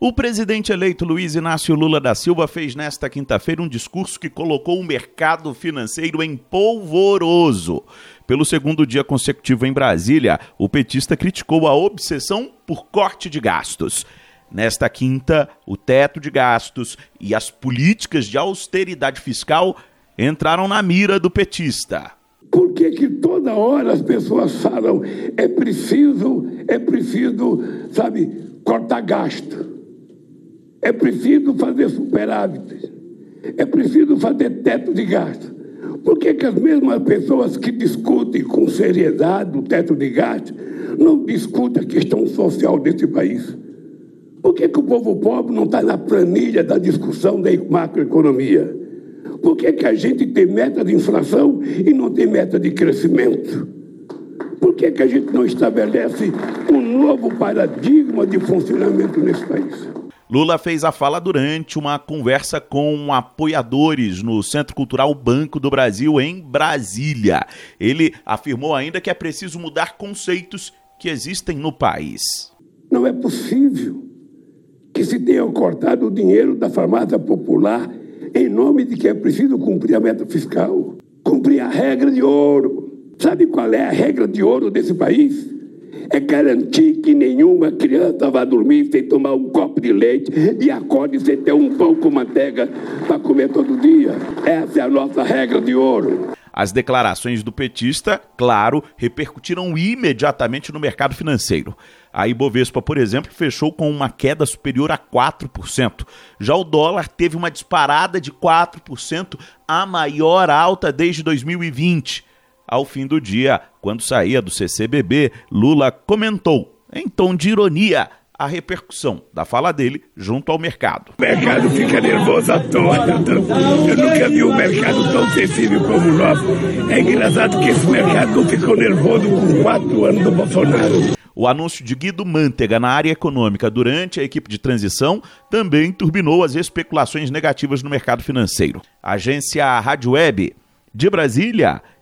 O presidente eleito Luiz Inácio Lula da Silva fez nesta quinta-feira um discurso que colocou o mercado financeiro em polvoroso. Pelo segundo dia consecutivo em Brasília, o petista criticou a obsessão por corte de gastos. Nesta quinta, o teto de gastos e as políticas de austeridade fiscal entraram na mira do petista. Por que, que toda hora as pessoas falam é preciso, é preciso, sabe, cortar gasto? É preciso fazer superávit. É preciso fazer teto de gasto. Por que, que as mesmas pessoas que discutem com seriedade o teto de gasto não discutem a questão social desse país? Por que, que o povo pobre não está na planilha da discussão da macroeconomia? Por que, que a gente tem meta de inflação e não tem meta de crescimento? Por que, que a gente não estabelece um novo paradigma de funcionamento nesse país? Lula fez a fala durante uma conversa com apoiadores no Centro Cultural Banco do Brasil, em Brasília. Ele afirmou ainda que é preciso mudar conceitos que existem no país. Não é possível que se tenha cortado o dinheiro da farmácia popular em nome de que é preciso cumprir a meta fiscal, cumprir a regra de ouro. Sabe qual é a regra de ouro desse país? É garantir que nenhuma criança vá dormir sem tomar um copo de leite e acorde sem ter um pão com manteiga para comer todo dia. Essa é a nossa regra de ouro. As declarações do petista, claro, repercutiram imediatamente no mercado financeiro. A Ibovespa, por exemplo, fechou com uma queda superior a 4%. Já o dólar teve uma disparada de 4%, a maior alta desde 2020. Ao fim do dia, quando saía do CCBB, Lula comentou, em tom de ironia, a repercussão da fala dele junto ao mercado. O mercado fica nervoso à toa. Eu nunca vi um mercado tão sensível como o nosso. É engraçado que esse mercado não ficou nervoso com quatro anos do Bolsonaro. O anúncio de Guido Mantega na área econômica durante a equipe de transição também turbinou as especulações negativas no mercado financeiro. Agência Rádio Web de Brasília,